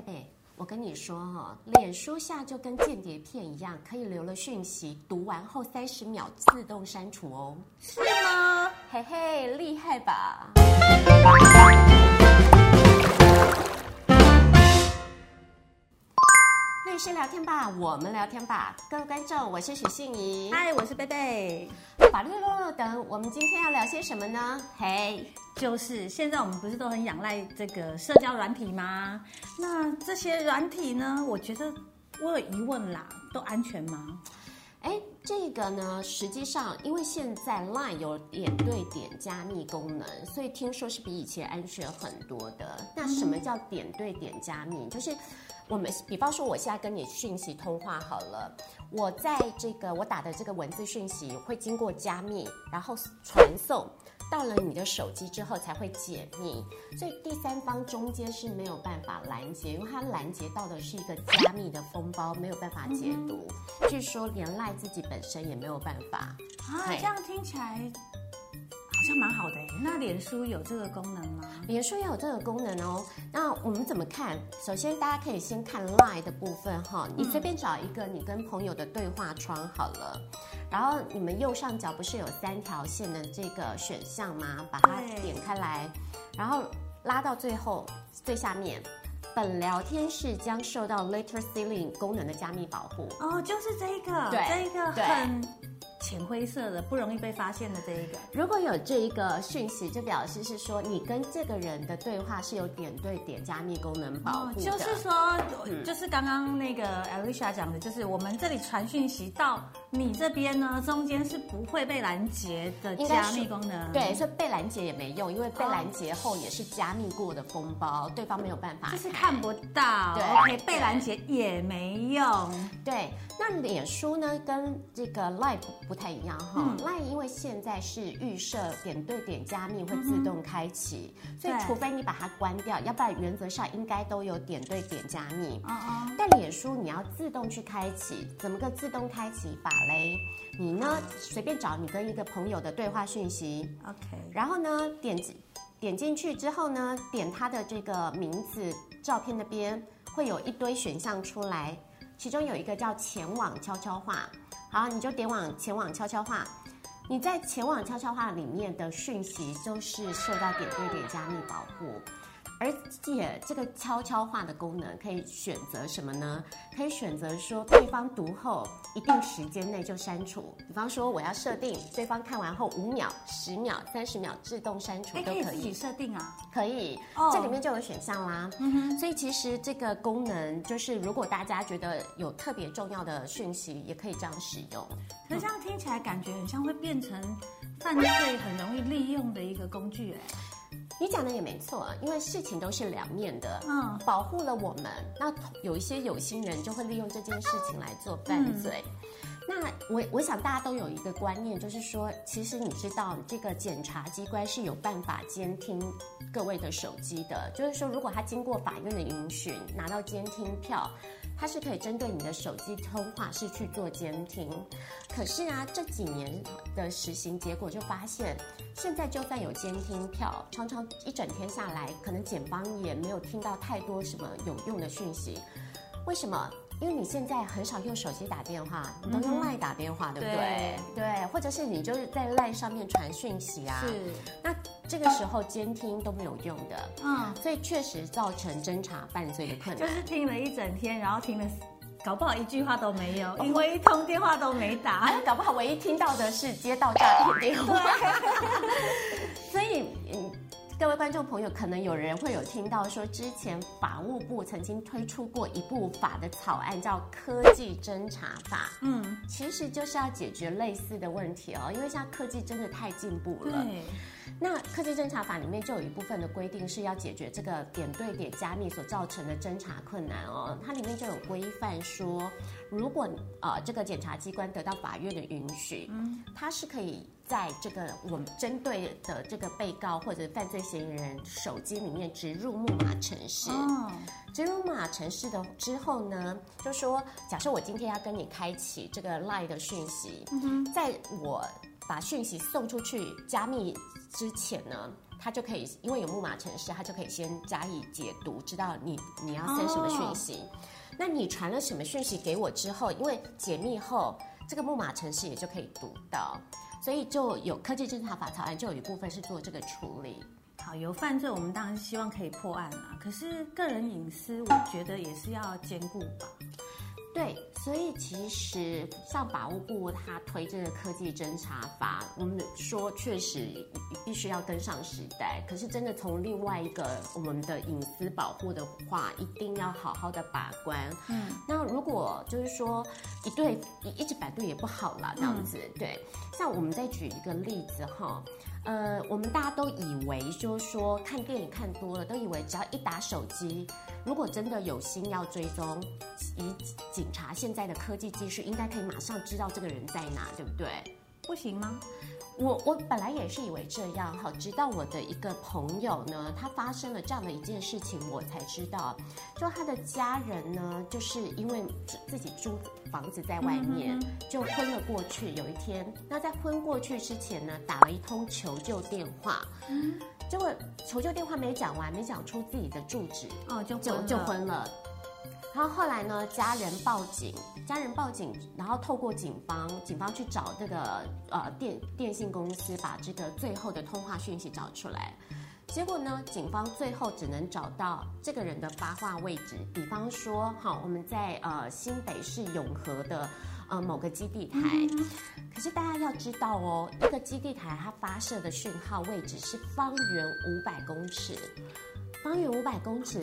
贝贝，我跟你说哈，脸书下就跟间谍片一样，可以留了讯息，读完后三十秒自动删除哦。是吗？嘿嘿，厉害吧？师聊天吧，我们聊天吧，各位观众，我是许信怡，嗨，我是贝贝。法律落落等，我们今天要聊些什么呢？嘿，就是现在我们不是都很仰赖这个社交软体吗？那这些软体呢？我觉得我有疑问啦，都安全吗？哎，这个呢，实际上因为现在 Line 有点对点加密功能，所以听说是比以前安全很多的。那什么叫点对点加密？就是我们比方说，我现在跟你讯息通话好了，我在这个我打的这个文字讯息会经过加密，然后传送到了你的手机之后才会解密，所以第三方中间是没有办法拦截，因为它拦截到的是一个加密的封包，没有办法解读。据说连赖自己本身也没有办法啊，这样听起来。好像蛮好的，那脸书有这个功能吗？脸书也有这个功能哦。那我们怎么看？首先，大家可以先看 Line 的部分哈。你随便找一个你跟朋友的对话窗好了，然后你们右上角不是有三条线的这个选项吗？把它点开来，然后拉到最后最下面，本聊天室将受到 Letter Ceiling 功能的加密保护。哦，就是这个，对，这个很。浅灰色的，不容易被发现的这一个，如果有这一个讯息，就表示是说你跟这个人的对话是有点对点加密功能保护的。就是说，嗯、就是刚刚那个 Alicia 讲的，就是我们这里传讯息到你这边呢，中间是不会被拦截的加密功能。对，所以被拦截也没用，因为被拦截后也是加密过的封包，对方没有办法，就是看不到。对，OK，被拦截也没用。对，那脸书呢，跟这个 Live 不太一样哈，Line 因为现在是预设点对点加密会自动开启，所以除非你把它关掉，要不然原则上应该都有点对点加密。但脸书你要自动去开启，怎么个自动开启法嘞？你呢随便找你跟一个朋友的对话讯息，OK，然后呢点点进去之后呢，点他的这个名字、照片那边会有一堆选项出来，其中有一个叫前往悄悄话。好，你就点往前往悄悄话，你在前往悄悄话里面的讯息都是受到点对点加密保护。而且这个悄悄话的功能可以选择什么呢？可以选择说对方读后一定时间内就删除。比方说我要设定对方看完后五秒、十秒、三十秒自动删除都可以。可以自己设定啊？可以，这里面就有选项啦。嗯哼。所以其实这个功能就是，如果大家觉得有特别重要的讯息，也可以这样使用。可是这样听起来感觉很像会变成犯罪很容易利用的一个工具哎。你讲的也没错，因为事情都是两面的。嗯，保护了我们，那有一些有心人就会利用这件事情来做犯罪。嗯、那我我想大家都有一个观念，就是说，其实你知道，这个检察机关是有办法监听各位的手机的。就是说，如果他经过法院的允许，拿到监听票。它是可以针对你的手机通话是去做监听，可是啊，这几年的实行结果就发现，现在就算有监听票，常常一整天下来，可能检方也没有听到太多什么有用的讯息。为什么？因为你现在很少用手机打电话，你都用 LINE 打电话，对不对？对，或者是你就是在 LINE 上面传讯息啊。是。那这个时候监听都没有用的，嗯，所以确实造成侦查犯罪的困难。就是听了一整天，然后听了，搞不好一句话都没有，因为一通电话都没打，搞不好唯一听到的是接到诈骗电话。各位观众朋友，可能有人会有听到说，之前法务部曾经推出过一部法的草案，叫《科技侦查法》。嗯，其实就是要解决类似的问题哦，因为现在科技真的太进步了。对。那《科技侦查法》里面就有一部分的规定是要解决这个点对点加密所造成的侦查困难哦。它里面就有规范说，如果呃这个检察机关得到法院的允许，嗯，它是可以。在这个我们针对的这个被告或者犯罪嫌疑人手机里面植入木马程式，植入木马程式的之后呢，就说假设我今天要跟你开启这个 LINE 的讯息，在我把讯息送出去加密之前呢，他就可以因为有木马程式，他就可以先加以解读，知道你你要 send 什么讯息。哦、那你传了什么讯息给我之后，因为解密后，这个木马程式也就可以读到，所以就有科技侦查法草案就有一部分是做这个处理。好，有犯罪，我们当然希望可以破案啊。可是个人隐私，我觉得也是要兼顾吧。对，所以其实像法务部他推这个科技侦查法，我们说确实必须要跟上时代。可是真的从另外一个我们的隐私保护的话，一定要好好的把关。嗯，那如果就是说一对一一直百对也不好啦，这样子。嗯、对，像我们再举一个例子哈。呃，我们大家都以为，就是说看电影看多了，都以为只要一打手机，如果真的有心要追踪，以警察现在的科技技术，应该可以马上知道这个人在哪，对不对？不行吗？我我本来也是以为这样哈，直到我的一个朋友呢，他发生了这样的一件事情，我才知道，就他的家人呢，就是因为自己租房子在外面，就昏了过去。有一天，那在昏过去之前呢，打了一通求救电话，嗯、结果求救电话没讲完，没讲出自己的住址，哦，就就就昏了。然后后来呢，家人报警，家人报警，然后透过警方，警方去找这个呃电电信公司，把这个最后的通话讯息找出来。结果呢，警方最后只能找到这个人的发话位置，比方说，好，我们在呃新北市永和的呃某个基地台。可是大家要知道哦，一个基地台它发射的讯号位置是方圆五百公尺。方圆五百公尺，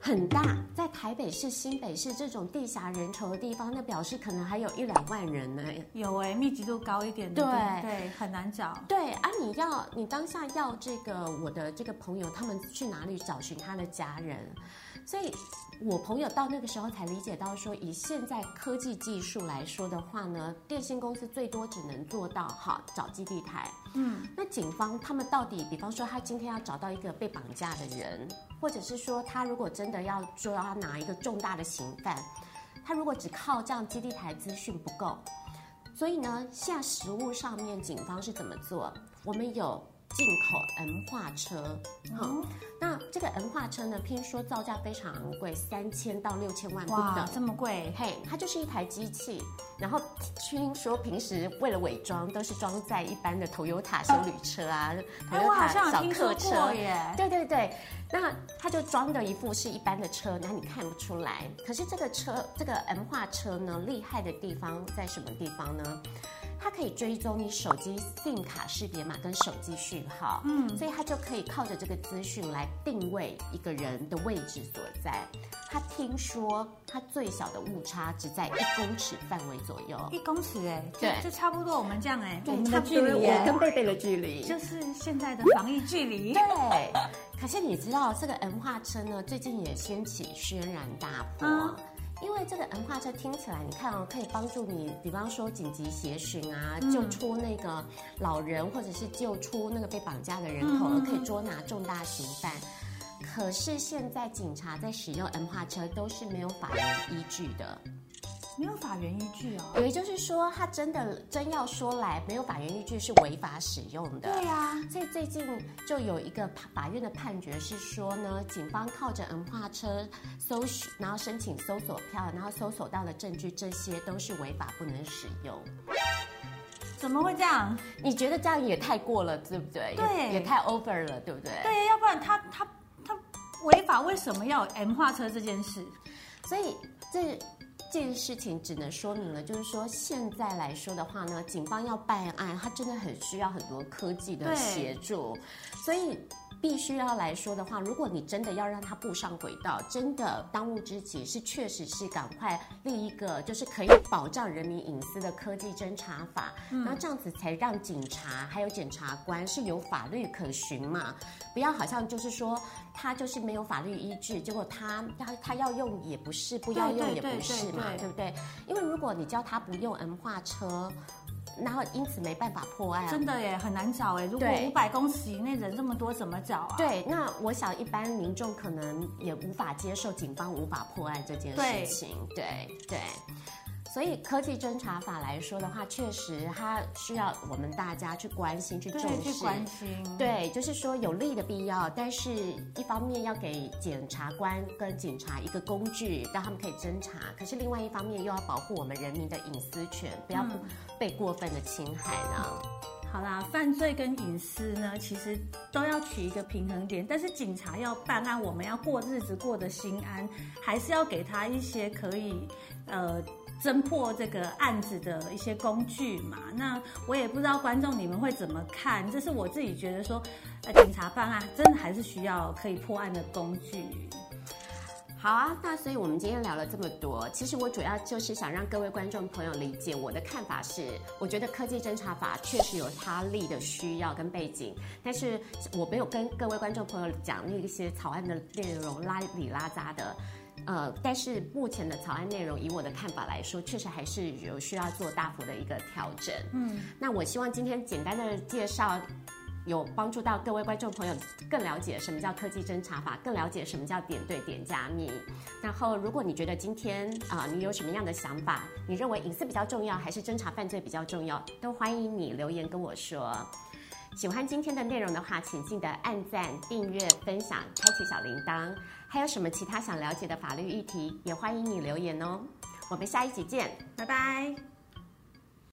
很大，在台北市、新北市这种地狭人稠的地方，那表示可能还有一两万人呢。有哎，密集度高一点的，对对，很难找。对啊，你要你当下要这个我的这个朋友，他们去哪里找寻他的家人？所以，我朋友到那个时候才理解到说，以现在科技技术来说的话呢，电信公司最多只能做到哈找基地台。嗯，那警方他们到底，比方说他今天要找到一个被绑架的人，或者是说他如果真的要说要拿一个重大的刑犯，他如果只靠这样基地台资讯不够，所以呢，现在实物上面警方是怎么做？我们有。进口 M 化车，好、嗯，那这个 N 化车呢，听说造价非常昂贵，三千到六千万不等。哇，这么贵？嘿，它就是一台机器，然后听说平时为了伪装，都是装在一般的 Toyota 休旅车啊，Toyota 小客车耶。对对对，那它就装的一副是一般的车，那你看不出来。可是这个车，这个 N 化车呢，厉害的地方在什么地方呢？它可以追踪你手机 SIM 卡识别码跟手机讯号，嗯，所以它就可以靠着这个资讯来定位一个人的位置所在。他听说他最小的误差只在一公尺范围左右，一公尺哎、欸，对，就差不多我们这样哎、我们的距离我跟贝贝的距离就是现在的防疫距离。对，可是你知道这个 N 化车呢，最近也掀起轩然大波。嗯因为这个 M 化车听起来，你看哦，可以帮助你，比方说紧急协寻啊，救出那个老人，或者是救出那个被绑架的人口，而可以捉拿重大刑犯。可是现在警察在使用 M 化车都是没有法律依据的。没有法源依据啊，也就是说，他真的真要说来，没有法源依据是违法使用的。对呀，所以最近就有一个法院的判决是说呢，警方靠着 M 化车搜寻，然后申请搜索票，然后搜索到的证据，这些都是违法，不能使用。怎么会这样？你觉得这样也太过了，对不对？对也，也太 over 了，对不对？对，要不然他他他违法，为什么要 M 化车这件事？所以这。这件事情只能说明了，就是说现在来说的话呢，警方要办案，他真的很需要很多科技的协助，所以。必须要来说的话，如果你真的要让他步上轨道，真的当务之急是确实是赶快立一个就是可以保障人民隐私的科技侦查法，嗯，然后这样子才让警察还有检察官是有法律可循嘛，不要好像就是说他就是没有法律依据，结果他他他要用也不是，不要用也不是嘛，对不对？因为如果你叫他不用 M 化车。然后因此没办法破案，真的耶，很难找哎。如果五百公尺以内人这么多，怎么找啊？对，那我想一般民众可能也无法接受警方无法破案这件事情。对对，对。所以科技侦查法来说的话，确实它需要我们大家去关心、去重视。去关心。对，就是说有利的必要，但是一方面要给检察官跟警察一个工具，让他们可以侦查。可是另外一方面又要保护我们人民的隐私权，不要被过分的侵害呢。嗯好啦，犯罪跟隐私呢，其实都要取一个平衡点。但是警察要办案，我们要过日子过得心安，还是要给他一些可以呃侦破这个案子的一些工具嘛。那我也不知道观众你们会怎么看，这是我自己觉得说，呃，警察办案真的还是需要可以破案的工具。好啊，那所以我们今天聊了这么多，其实我主要就是想让各位观众朋友理解我的看法是，我觉得科技侦查法确实有它立的需要跟背景，但是我没有跟各位观众朋友讲那些草案的内容拉里拉杂的，呃，但是目前的草案内容以我的看法来说，确实还是有需要做大幅的一个调整。嗯，那我希望今天简单的介绍。有帮助到各位观众朋友更了解什么叫科技侦查法，更了解什么叫点对点加密。然后，如果你觉得今天啊、你有什么样的想法，你认为隐私比较重要，还是侦查犯罪比较重要，都欢迎你留言跟我说。喜欢今天的内容的话，请记得按赞、订阅、分享、开启小铃铛。还有什么其他想了解的法律议题，也欢迎你留言哦。我们下一集见，拜拜。